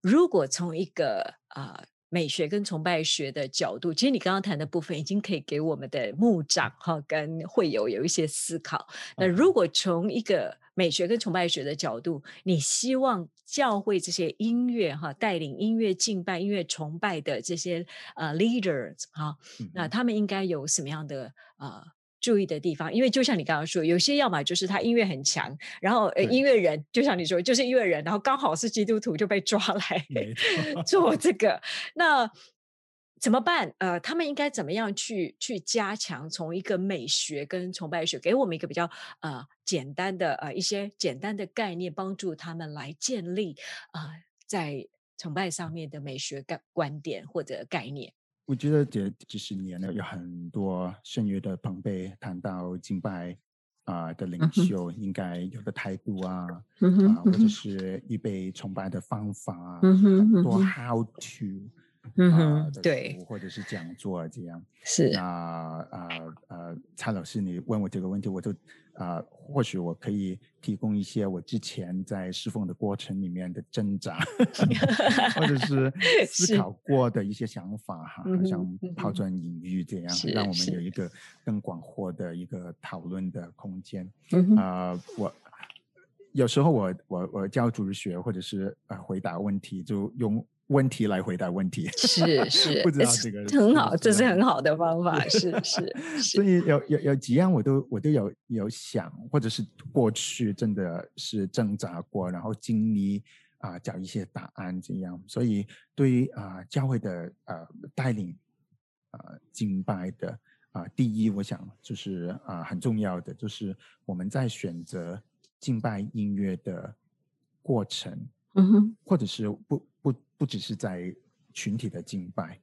如果从一个啊。美学跟崇拜学的角度，其实你刚刚谈的部分已经可以给我们的牧长哈跟会友有一些思考。那如果从一个美学跟崇拜学的角度，你希望教会这些音乐哈带领音乐敬拜、音乐崇拜的这些呃 leaders 哈，那他们应该有什么样的呃？注意的地方，因为就像你刚刚说，有些要么就是他音乐很强，然后呃音乐人就像你说，就是音乐人，然后刚好是基督徒就被抓来 做这个，那怎么办？呃，他们应该怎么样去去加强从一个美学跟崇拜学，给我们一个比较呃简单的呃一些简单的概念，帮助他们来建立啊在崇拜上面的美学概观点或者概念。我觉得这几十年呢，有很多圣约的朋辈谈到敬拜啊的领袖应该有的态度啊，啊，或者是预备崇拜的方法啊，很多 how to。嗯哼对，或者是讲座这样是那啊呃，蔡老师，你问我这个问题，我就啊，或许我可以提供一些我之前在侍奉的过程里面的挣扎 或者是 思考过的一些想法哈，好像抛砖引玉这样，让我们有一个更广阔的一个讨论的空间。啊，我有时候我我我教主日学，或者是呃回答问题，就用。问题来回答问题，是是，不知道这个很好，这是很好的方法，是是。所以有有有几样我都我都有有想，或者是过去真的是挣扎过，然后经历啊找一些答案这样。所以对于啊教会的呃带领啊敬拜的啊第一，我想就是啊很重要的就是我们在选择敬拜音乐的过程，嗯哼，或者是不。不只是在群体的敬拜，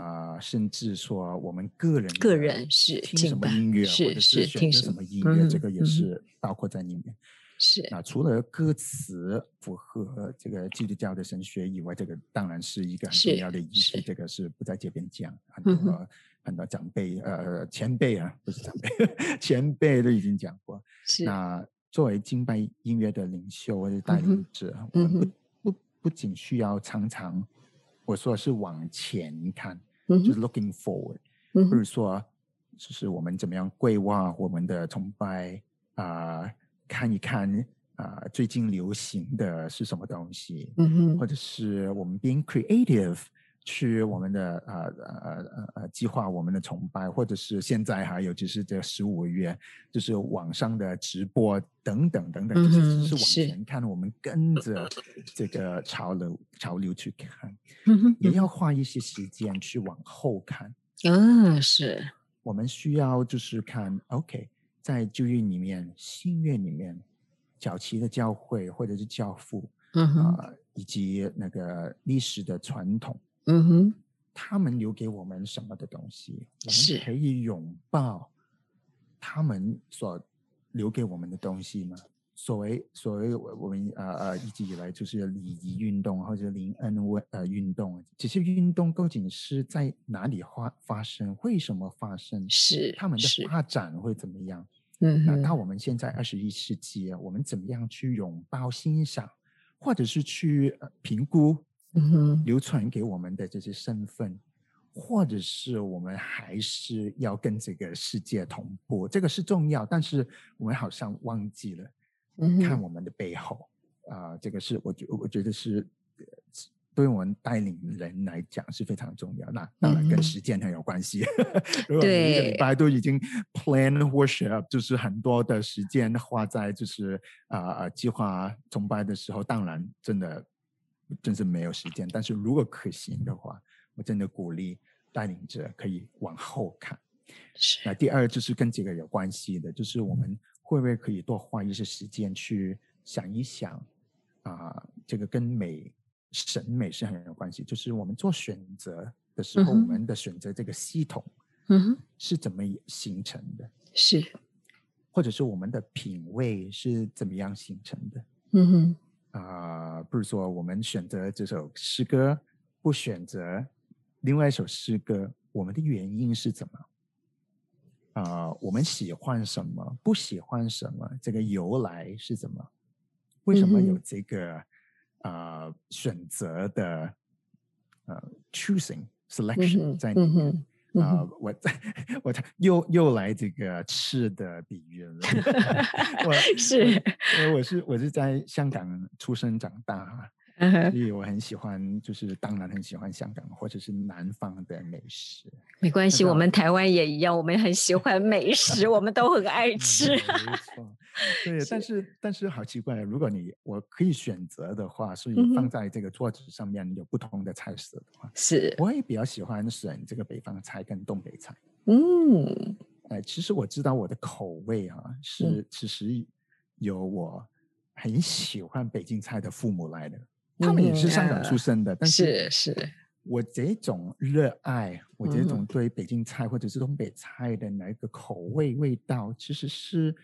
啊，甚至说我们个人个人是听什么音乐，或者是选择什么音乐，这个也是包括在里面。是啊，除了歌词符合这个基督教的神学以外，这个当然是一个很重要的仪式。这个是不在这边讲，很多很多长辈呃前辈啊，不是长辈，前辈都已经讲过。是那作为敬拜音乐的领袖或者带领者，我们不。不仅需要常常，我说是往前看，就是 looking forward，不是说就是我们怎么样规划我们的崇拜啊，看一看啊，最近流行的是什么东西，或者是我们 being creative。去我们的呃呃呃呃计划我们的崇拜，或者是现在还有就是这十五个月，就是网上的直播等等等等，就是是往前看，我们跟着这个潮流潮流去看，也要花一些时间去往后看。嗯，是我们需要就是看 OK，在旧约里面、新约里面，早期的教会或者是教父，啊，以及那个历史的传统。嗯哼，他们留给我们什么的东西，我们可以拥抱他们所留给我们的东西吗？所谓所谓我们呃呃一直以来就是礼仪运动或者灵恩问呃运动，这些运动究竟是在哪里发发生？为什么发生？是他们的发展会怎么样？嗯，那到我们现在二十一世纪，我们怎么样去拥抱欣赏，或者是去评估？流传给我们的这些身份，或者是我们还是要跟这个世界同步，这个是重要，但是我们好像忘记了看我们的背后啊，这个是我觉我觉得是对我们带领人来讲是非常重要。那当然跟时间很有关系，如果每个礼拜都已经 plan worship，就是很多的时间花在就是啊计划崇拜的时候，当然真的。真是没有时间，但是如果可行的话，我真的鼓励带领者可以往后看。是那第二就是跟这个有关系的，就是我们会不会可以多花一些时间去想一想啊，这个跟美审美是很有关系。就是我们做选择的时候，我们的选择这个系统，嗯，是怎么形成的？是，或者是我们的品味是怎么样形成的？嗯哼。啊，不是说我们选择这首诗歌，不选择另外一首诗歌，我们的原因是怎么？啊，我们喜欢什么，不喜欢什么，这个由来是怎么？为什么有这个啊选择的呃 choosing selection 在里面。啊，我我又又来这个吃的比喻了。我是，因为我是我是在香港出生长大。所以我很喜欢，就是当然很喜欢香港或者是南方的美食。没关系，我们台湾也一样，我们很喜欢美食，我们都很爱吃。没错，对，但是但是好奇怪，如果你我可以选择的话，所以放在这个桌子上面有不同的菜色的话，是，我也比较喜欢选这个北方菜跟东北菜。嗯，哎，其实我知道我的口味啊，是其实有我很喜欢北京菜的父母来的。他们也是香港出生的，但是是我这种热爱，我这种对北京菜或者是东北菜的那个口味味道，其实是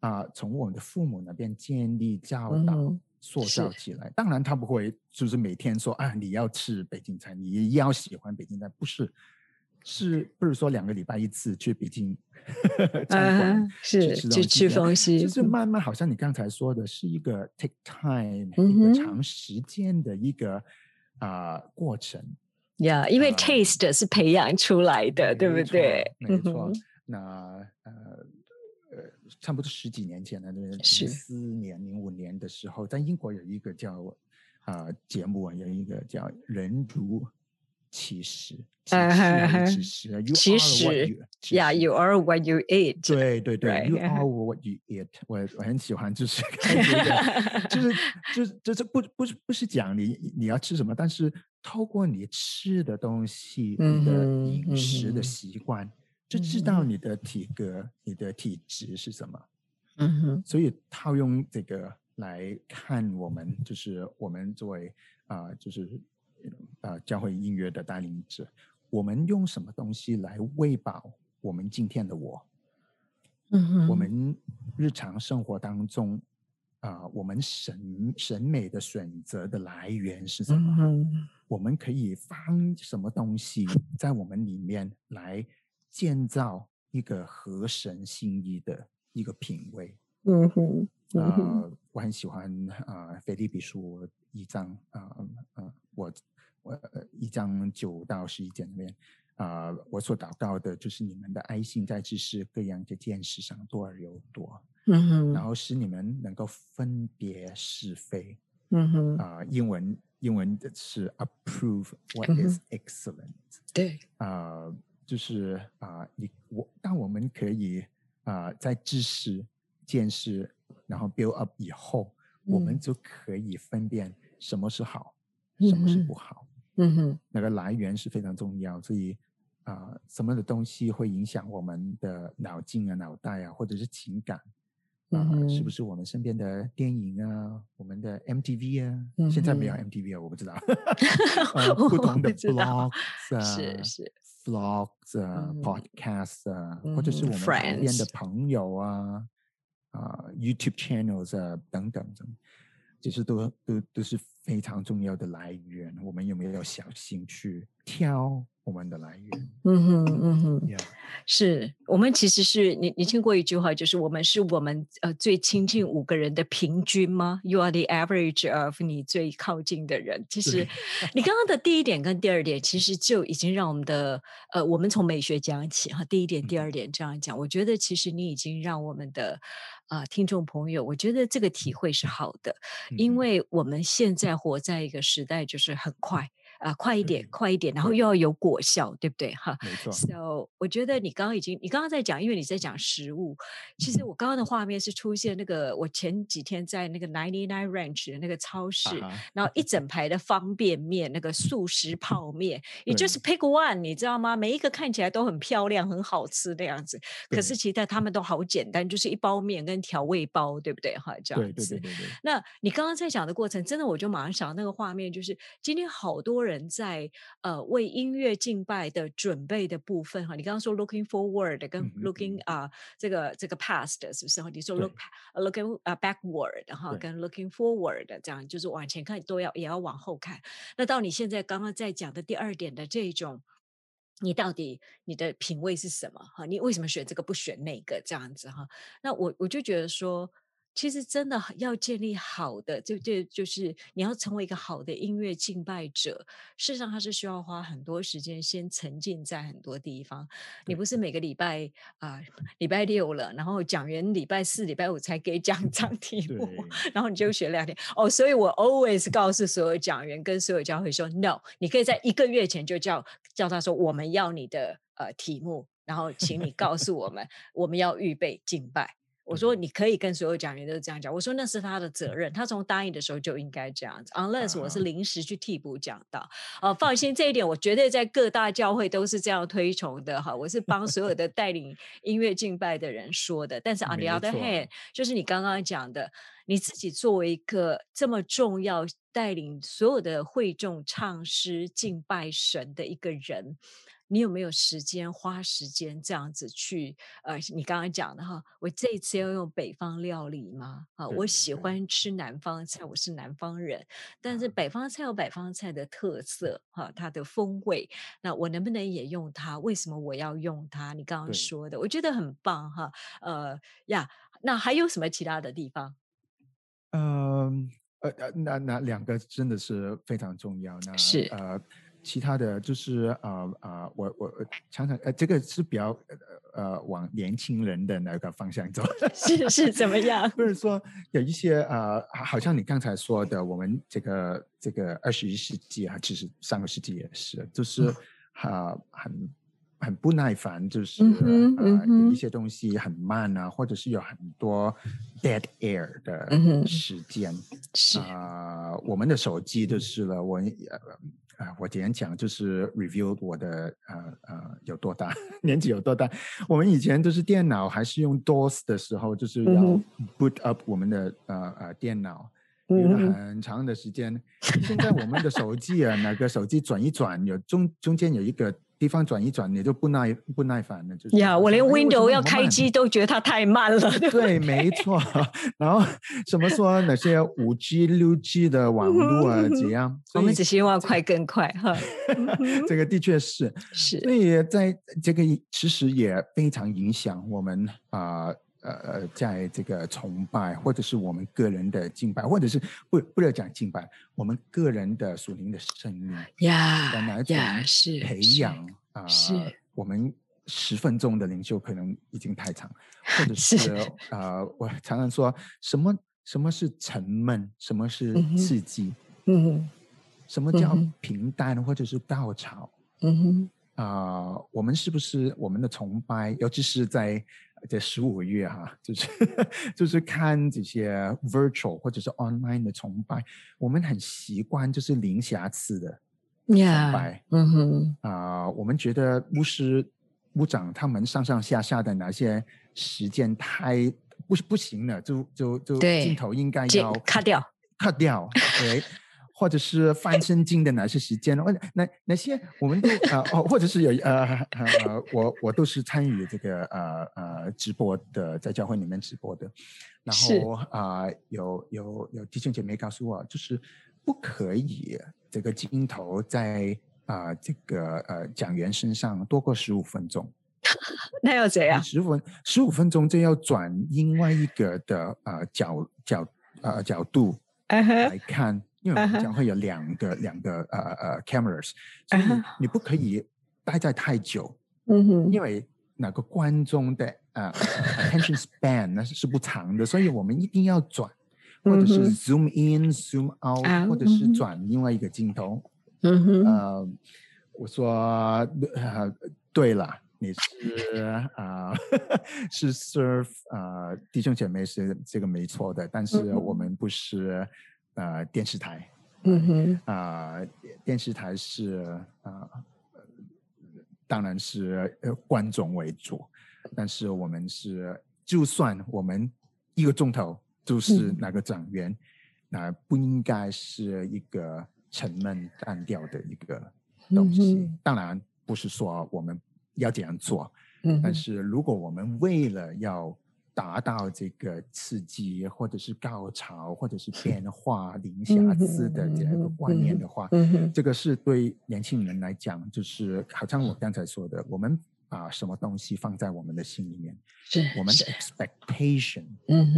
啊，从我们的父母那边建立教导塑造起来。当然，他不会就是每天说啊，你要吃北京菜，你要喜欢北京菜，不是。是不是说两个礼拜一次去北京 餐馆是去吃东西？就是慢慢，好像你刚才说的是一个 take time，一个长时间的一个啊过程。呀，因为 taste 是培养出来的，对不对？没错。那呃呃，差不多十几年前的零四年、零五年的时候，在英国有一个叫啊节目啊，有一个叫《人如》。其实，其实，其实，Yeah，you are what you eat。对对对，You are what you eat。我我很喜欢，就是就是 就是就是不不是不是讲你你要吃什么，但是透过你吃的东西，你的饮食的习惯，就知道你的体格、你的体质是什么。嗯哼，所以套用这个来看，我们就是我们作为啊，就是。啊，教会音乐的带领者，我们用什么东西来喂饱我们今天的我？嗯，我们日常生活当中啊，我们审审美的选择的来源是什么？嗯，我们可以放什么东西在我们里面来建造一个合神心意的一个品味？嗯哼，啊，我很喜欢啊，《腓立比书》一章啊，嗯，我。我一章九到十一节里面，啊，我所祷告的就是你们的爱心在知识各样的见识上多而又多，嗯哼，然后使你们能够分别是非，嗯哼，啊，英文英文的是 approve what is excellent，对，啊，就是啊，你我当我们可以啊，在知识见识然后 build up 以后，我们就可以分辨什么是好，什么是不好。嗯哼，那个来源是非常重要，所以啊，什么的东西会影响我们的脑筋啊、脑袋啊，或者是情感啊？是不是我们身边的电影啊、我们的 MTV 啊？现在没有 MTV 啊，我不知道。不同的 blogs 啊，是是 vlogs 啊，podcast 啊，或者是我们身边的朋友啊，啊，YouTube channels 啊，等等等。其实都都都是非常重要的来源，我们有没有小心去挑我们的来源？嗯哼嗯哼，是我们其实是你你听过一句话，就是我们是我们呃最亲近五个人的平均吗？You are the average of 你最靠近的人。其实你刚刚的第一点跟第二点，其实就已经让我们的呃，我们从美学讲起哈，第一点、第二点这样讲，我觉得其实你已经让我们的。啊，听众朋友，我觉得这个体会是好的，因为我们现在活在一个时代，就是很快。啊，快一点，快一点，然后又要有果效，对不对？哈，没错。So，我觉得你刚刚已经，你刚刚在讲，因为你在讲食物。其实我刚刚的画面是出现那个，我前几天在那个 Ninety Nine Ranch 的那个超市，然后一整排的方便面，那个素食泡面，也就是 Pick One，你知道吗？每一个看起来都很漂亮，很好吃的样子。可是其实他们都好简单，就是一包面跟调味包，对不对？哈，这样子。对对对对对。那你刚刚在讲的过程，真的我就马上想到那个画面，就是今天好多人。人在呃为音乐敬拜的准备的部分哈，你刚刚说 looking forward 跟 looking 啊这个这个 past 是不是？你说 look looking 啊 backward 哈，跟 looking forward 这样就是往前看都要也要往后看。那到你现在刚刚在讲的第二点的这种，你到底你的品味是什么哈？你为什么选这个不选那个这样子哈？那我我就觉得说。其实真的要建立好的，就就就是你要成为一个好的音乐敬拜者，事实上他是需要花很多时间先沉浸在很多地方。你不是每个礼拜啊，礼拜六了，然后讲员礼拜四、礼拜五才给讲章题目，然后你就学两天哦。所以我 always 告诉所有讲员跟所有教会说，no，你可以在一个月前就叫叫他说，我们要你的呃题目，然后请你告诉我们，我们要预备敬拜。我说你可以跟所有讲员都这样讲。我说那是他的责任，他从答应的时候就应该这样子。Unless 我是临时去替补讲到，哦，放心，这一点我绝对在各大教会都是这样推崇的哈。我是帮所有的 带领音乐敬拜的人说的。但是 on the other hand，就是你刚刚讲的，你自己作为一个这么重要带领所有的会众唱诗敬拜神的一个人。你有没有时间花时间这样子去？呃，你刚刚讲的哈，我这一次要用北方料理吗？啊，我喜欢吃南方菜，我是南方人，但是北方菜有北方菜的特色哈，它的风味，那我能不能也用它？为什么我要用它？你刚刚说的，我觉得很棒哈。呃呀，那还有什么其他的地方？嗯，呃呃，那那两个真的是非常重要。那是呃。其他的就是呃呃，我我常常呃，这个是比较呃往年轻人的那个方向走，是是怎么样？不是说有一些呃，好像你刚才说的，我们这个这个二十一世纪啊，其实上个世纪也是，就是啊很很不耐烦，就是呃有一些东西很慢啊，或者是有很多 dead air 的时间，是。啊，我们的手机就是了，我。啊，我今天讲就是 review 我的呃呃有多大 年纪有多大。我们以前都是电脑还是用 DOS 的时候，就是要 boot up 我们的呃呃电脑，用了很长的时间。现在我们的手机啊，哪个手机转一转，有中中间有一个。地方转一转，你就不耐不耐烦了，就是呀，我连 Windows 要开机都觉得它太慢了。对，没错。然后什么说那些五 G、六 G 的网络啊，怎样？我们只希望快更快哈。这个的确是 是，所以在这个其实也非常影响我们啊。呃呃，在这个崇拜，或者是我们个人的敬拜，或者是不不要讲敬拜，我们个人的属灵的生命呀呀，是培养啊，是我们十分钟的领袖可能已经太长，或者是啊，我常常说什么什么是沉闷，什么是刺激，嗯哼，什么叫平淡，或者是高潮，嗯哼，啊，我们是不是我们的崇拜，尤其是在。这十五个月哈，就是 就是看这些 virtual 或者是 online 的崇拜，我们很习惯就是零瑕疵的崇拜，嗯哼啊，我们觉得牧师、牧长他们上上下下的那些时间太不不行了，就就就镜头应该要 cut 掉，cut 掉，对。或者是翻身经的哪些时间？或者哪哪些我们都啊哦，或者是有呃呃，我我都是参与这个呃呃直播的，在教会里面直播的。然后啊，有有有弟兄姐妹告诉我，就是不可以这个镜头在啊这个呃讲员身上多过十五分钟。那要怎样？十分十五分钟就要转另外一个的呃角角呃角度来看。因为我们讲会有两个两个呃呃 cameras，所以你不可以待在太久，嗯哼，因为那个观众的呃 attention span 那是是不长的，所以我们一定要转，或者是 zoom in zoom out，或者是转另外一个镜头，嗯。哼，呃，我说呃对了，你是啊 是 serve 啊弟兄姐妹是这个没错的，但是我们不是。呃，电视台，嗯哼，啊，电视台是啊，当然是观众为主，但是我们是，就算我们一个钟头就是那个讲员，那不应该是一个沉闷单调的一个东西。当然不是说我们要这样做，嗯，但是如果我们为了要达到这个刺激，或者是高潮，或者是变化零瑕疵的这样一个观念的话，这个是对年轻人来讲，就是好像我刚才说的，我们把什么东西放在我们的心里面，是我们的 expectation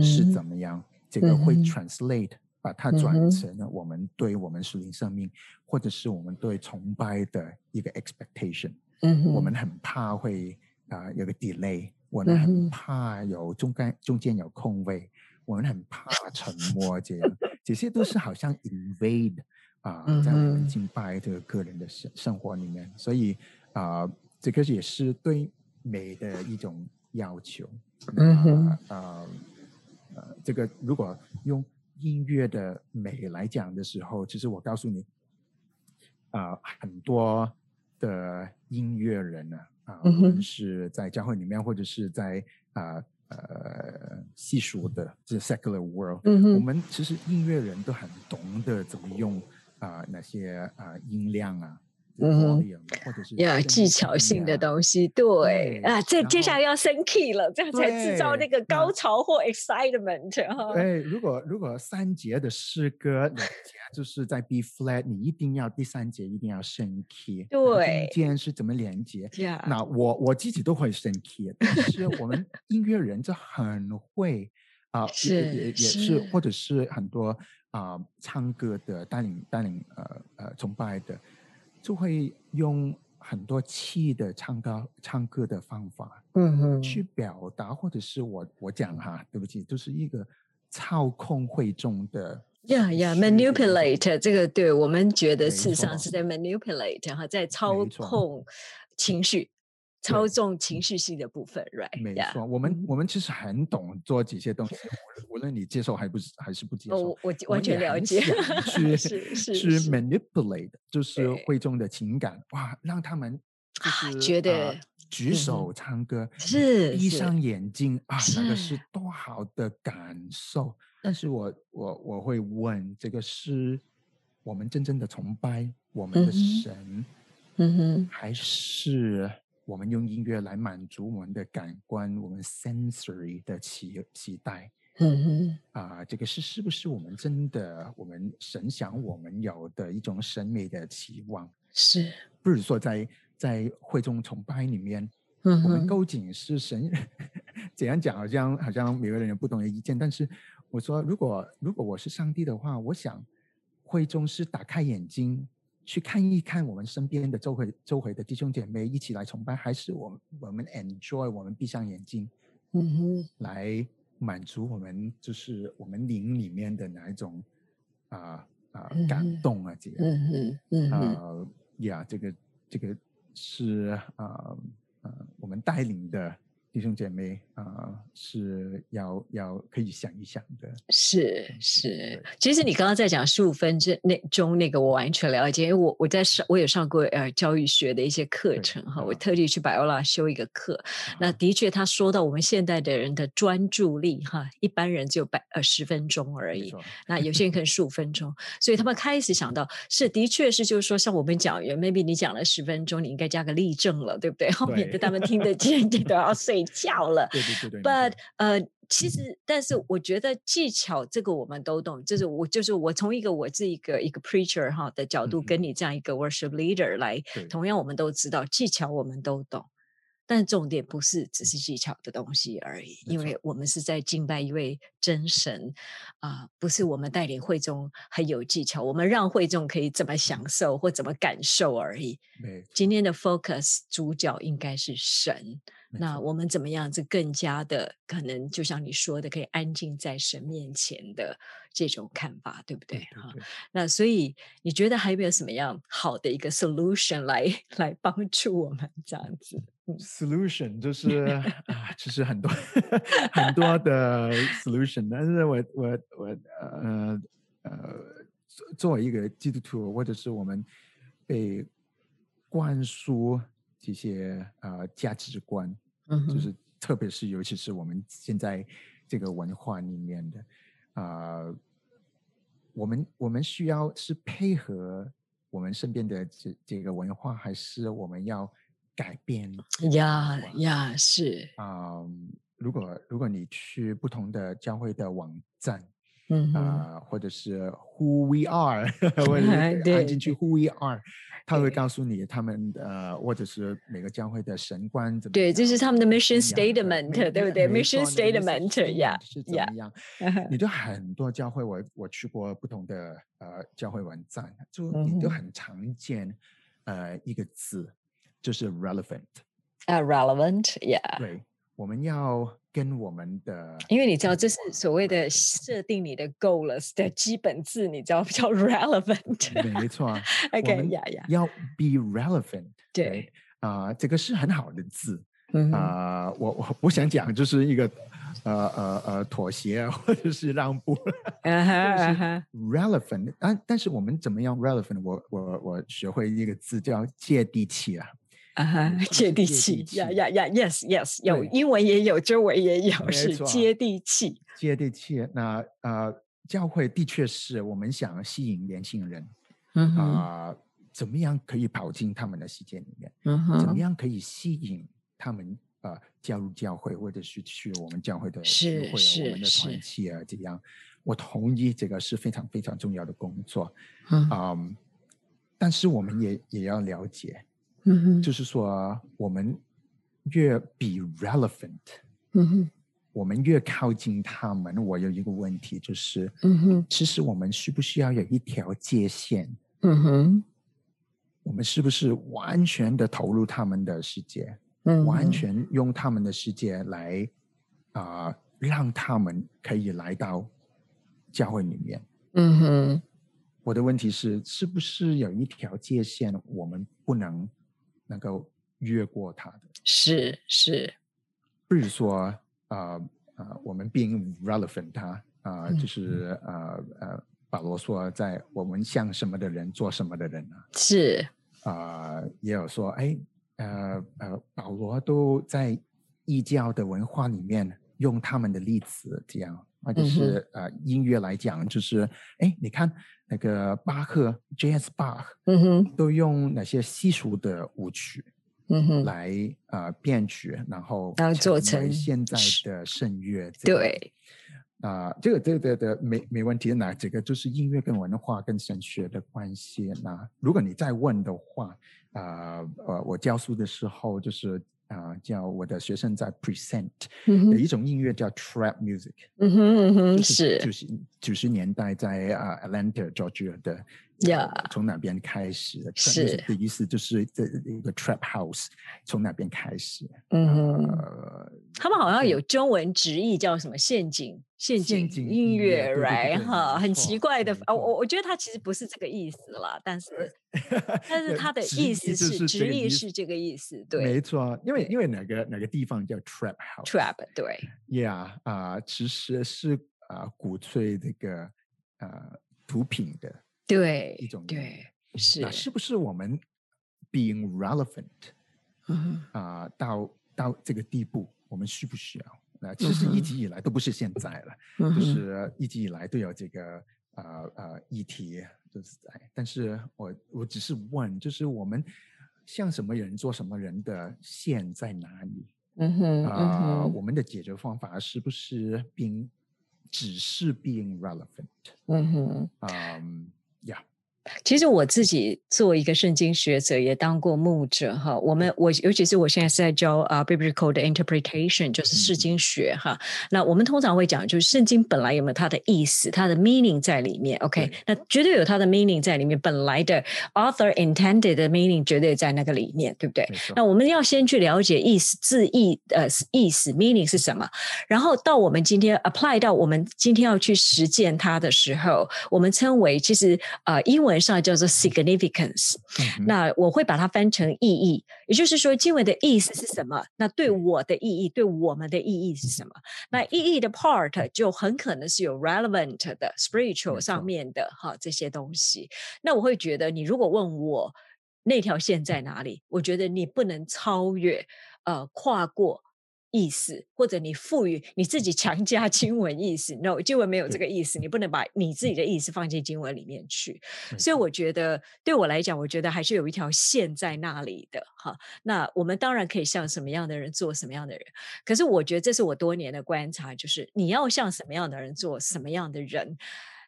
是怎么样？这个会 translate 把它转成了我们对我们属灵生命，或者是我们对崇拜的一个 expectation。嗯，我们很怕会啊有个 delay，我们很怕有中间中间有空位，我们很怕 沉默这样，这些都是好像 invade 啊，在我们敬拜这个个人的生生活里面，所以啊，这个也是对美的一种要求。嗯哼，呃，呃，这个如果用音乐的美来讲的时候，其实我告诉你，啊，很多。的音乐人呢啊，无论是在教会里面，或者是在啊呃细数的这 secular world，我们其实音乐人都很懂得怎么用啊那些啊音量啊。嗯，或者是呀，技巧性的东西，对啊，这接下来要升 key 了，这样才制造那个高潮或 excitement 哈。哎，如果如果三节的诗歌，就是在 B flat，你一定要第三节一定要升 key。对，中间是怎么连接？那我我自己都会升 key，但是我们音乐人就很会啊，是也也是，或者是很多啊唱歌的带领带领呃呃崇拜的。就会用很多气的唱歌唱歌的方法，嗯哼，去表达，或者是我我讲哈，对不起，就是一个操控会众的，呀呀，manipulate 这个，对我们觉得事实上是在 manipulate 哈，在操控情绪。操纵情绪性的部分，right？没错，我们我们其实很懂做这些东西，无论你接受还不是还是不接受，我我完全了解。去去 manipulate，就是会众的情感，哇，让他们就是觉得举手唱歌，是闭上眼睛啊，那个是多好的感受。但是我我我会问，这个是我们真正的崇拜我们的神，嗯哼，还是？我们用音乐来满足我们的感官，我们 sensory 的期期待。嗯哼，啊，这个是是不是我们真的我们神想我们有的一种审美的期望？是，不是说在在会众崇拜里面，嗯我们究竟是神 怎样讲？好像好像每个人有不同的意见。但是我说，如果如果我是上帝的话，我想会众是打开眼睛。去看一看我们身边的周围周围的弟兄姐妹一起来崇拜，还是我我们 enjoy 我们闭上眼睛，嗯哼，来满足我们就是我们灵里面的哪一种啊啊感动啊这样，嗯哼嗯啊呀这个这个是啊啊我们带领的。弟兄姐妹啊，是要要可以想一想的。是是，其实你刚刚在讲十五分之那中那个，我完全了解，因为我我在上我有上过呃教育学的一些课程哈，我特地去百欧拉修一个课。那的确，他说到我们现代的人的专注力哈，一般人只有百呃十分钟而已，那有些人可能十五分钟，所以他们开始想到是的确是就是说，像我们讲员，maybe 你讲了十分钟，你应该加个例证了，对不对？后面的他们听得见，你都要睡。叫了，对对对对。But 呃，其实，但是我觉得技巧这个我们都懂，就是我就是我从一个我这一个一个 preacher 哈的角度，跟你这样一个 worship leader 来，同样我们都知道技巧我们都懂，但重点不是只是技巧的东西而已，因为我们是在敬拜一位真神啊，不是我们带领会众很有技巧，我们让会众可以怎么享受或怎么感受而已。今天的 focus 主角应该是神。那我们怎么样？子更加的可能，就像你说的，可以安静在神面前的这种看法，对不对？哈，那所以你觉得还有没有什么样好的一个 solution 来来帮助我们这样子？solution 就是 啊，其实很多很多的 solution，但是我我我呃呃，作为一个基督徒，或者是我们被灌输这些呃价值观。就是特别是尤其是我们现在这个文化里面的啊，我们我们需要是配合我们身边的这这个文化，还是我们要改变？呀呀，是啊。如果如果你去不同的教会的网站，嗯啊，或者是 Who we are，或者 按进去 Who we are，他会告诉你他们呃，或者是每个教会的神官怎么对，这是他们的 mission statement，对不对？mission statement 呀，是怎么样？你就很多教会，我我去过不同的呃教会网站，就你都很常见呃一个字，就是 relevant。啊，relevant，yeah。对，我们要跟我们的，因为你知道这是所谓的设定你的 goals 的基本字，你知道叫 relevant。没错，OK，呀呀，要 be relevant。对，啊，这个是很好的字。啊，我我我想讲就是一个呃呃呃妥协或者是让步。relevant，但但是我们怎么样 relevant？我我我学会一个字叫接地气啊。啊哈，接地气呀呀呀！Yes Yes，有英文也有，中文也有，是接地气。接地气。那呃，教会的确是我们想吸引年轻人，啊，怎么样可以跑进他们的世界里面？嗯，怎么样可以吸引他们呃加入教会，或者是去我们教会的聚会、我们的团契啊？这样，我同意这个是非常非常重要的工作。嗯，但是我们也也要了解。嗯哼，就是说，我们越 be relevant，嗯哼，我们越靠近他们。我有一个问题，就是，嗯哼，其实我们需不需要有一条界限？嗯哼，我们是不是完全的投入他们的世界？嗯，完全用他们的世界来啊，让他们可以来到教会里面？嗯哼，我的问题是，是不是有一条界限，我们不能？能够越过它的，是是，不是说啊啊，我们 being relevant，他啊，就是呃呃，保罗说，在我们像什么的人，做什么的人呢？是。啊，也有说，哎呃呃，保罗都在异教的文化里面用他们的例子，这样，或者是呃音乐来讲，就是哎，你看。那个巴赫 J.S. 巴赫，嗯哼，都用哪些稀疏的舞曲，嗯哼，来呃编曲，然后做成现在的圣乐。对，啊，这个这个的没没问题。那这个就是音乐跟文化跟神学的关系。那如果你再问的话，啊呃，我教书的时候就是。啊，叫我的学生在 present 有一种音乐叫 trap music，嗯哼嗯哼，是九十九十年代在啊 Atlanta Georgia 的，呀，从哪边开始的？是的意思就是这一个 trap house 从哪边开始？嗯，他们好像有中文直译叫什么陷阱。陷阱音乐，right 哈，很奇怪的。我我我觉得他其实不是这个意思啦，但是但是他的意思是直译是这个意思，对，没错。因为因为哪个哪个地方叫 trap house？trap 对，yeah 啊，其实是啊鼓吹这个呃毒品的对一种对是那是不是我们。being relevant 啊到到这个地步，我们需不需要？那其实一直以来都不是现在了，就是一直以来都有这个呃呃议题就是在，但是我我只是问，就是我们像什么人做什么人的线在哪里？嗯哼啊，我们的解决方法是不是 being 只是 being relevant？嗯哼，嗯呀。其实我自己做一个圣经学者，也当过牧者哈。我们我尤其是我现在是在教啊，biblical 的 interpretation，就是圣经学哈。那我们通常会讲，就是圣经本来有没有它的意思，它的 meaning 在里面？OK，那绝对有它的 meaning 在里面，本来的 author intended 的 meaning 绝对在那个里面，对不对？那我们要先去了解意思字义呃意思 meaning 是什么，然后到我们今天 apply 到我们今天要去实践它的时候，我们称为其实呃英文。文上叫做 significance，那我会把它翻成意义，也就是说经文的意思是什么？那对我的意义，对我们的意义是什么？那意义的 part 就很可能是有 relevant 的 spiritual 上面的哈这些东西。那我会觉得，你如果问我那条线在哪里，我觉得你不能超越呃跨过意思，或者你赋予你自己强加经文意思。No，经文没有这个意思，你不能把你自己的意思放进经文里面去。所以我觉得，对我来讲，我觉得还是有一条线在那里的哈。那我们当然可以像什么样的人做什么样的人，可是我觉得这是我多年的观察，就是你要像什么样的人做什么样的人，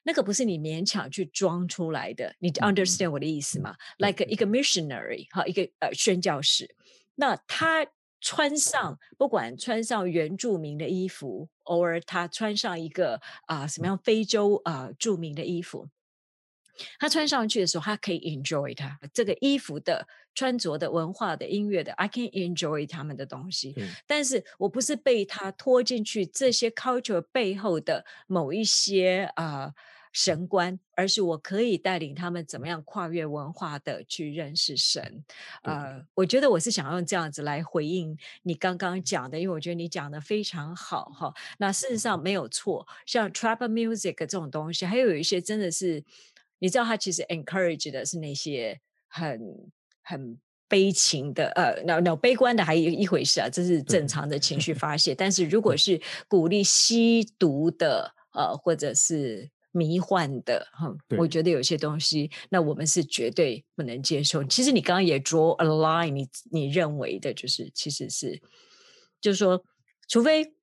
那个不是你勉强去装出来的。你 understand 我的意思吗？Like 一个 missionary 哈，一个呃宣教士，那他。穿上不管穿上原住民的衣服，偶尔他穿上一个啊什么样非洲啊著名的衣服，他穿上去的时候，他可以 enjoy 他这个衣服的穿着的文化的音乐的，I can enjoy 他们的东西。但是我不是被他拖进去这些 culture 背后的某一些啊。神官，而是我可以带领他们怎么样跨越文化的去认识神。呃，我觉得我是想用这样子来回应你刚刚讲的，因为我觉得你讲的非常好哈。那事实上没有错，像 trap music 这种东西，还有有一些真的是，你知道，他其实 encourage 的是那些很很悲情的，呃，那那悲观的还有一回事啊，这是正常的情绪发泄。但是如果是鼓励吸毒的，呃，或者是迷幻的哈，我觉得有些东西，那我们是绝对不能接受。其实你刚刚也 draw a line，你你认为的就是，其实是，就是说，除非。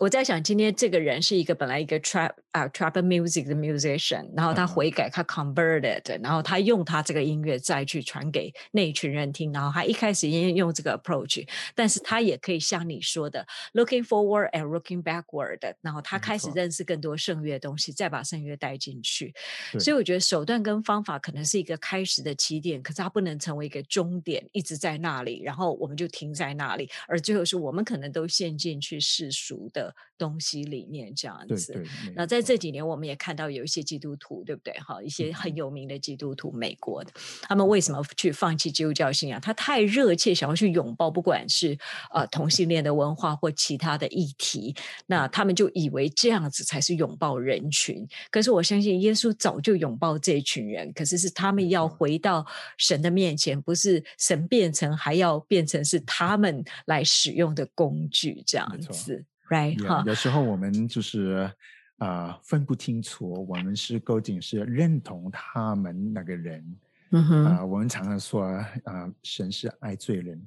我在想，今天这个人是一个本来一个 trap 啊 trap music 的 musician，然后他悔改，他 converted，然后他用他这个音乐再去传给那一群人听，然后他一开始因用这个 approach，但是他也可以像你说的 looking forward and looking backward，然后他开始认识更多圣乐的东西，再把圣乐带进去。所以我觉得手段跟方法可能是一个开始的起点，可是它不能成为一个终点，一直在那里，然后我们就停在那里，而最后是我们可能都陷进去世俗的。东西里面这样子，那在这几年我们也看到有一些基督徒，对不对？哈，一些很有名的基督徒，美国的，他们为什么去放弃基督教信仰？他太热切想要去拥抱，不管是呃同性恋的文化或其他的议题，那他们就以为这样子才是拥抱人群。可是我相信耶稣早就拥抱这群人，可是是他们要回到神的面前，不是神变成，还要变成是他们来使用的工具这样子。Right 有时。候我们就是啊分不清楚，我们是究竟是认同他们那个人，嗯哼啊，我们常常说啊，神是爱罪人，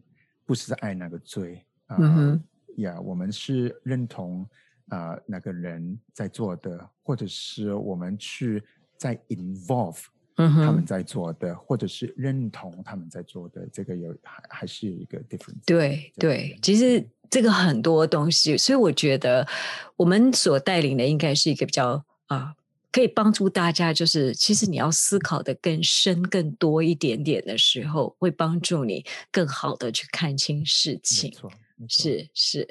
不是爱那个罪嗯哼，呀，我们是认同啊那个人在做的，或者是我们去在 involve 他们在做的，或者是认同他们在做的，这个有还还是有一个 difference。对对，其实。这个很多东西，所以我觉得我们所带领的应该是一个比较啊，可以帮助大家。就是其实你要思考的更深、更多一点点的时候，会帮助你更好的去看清事情。错，是是。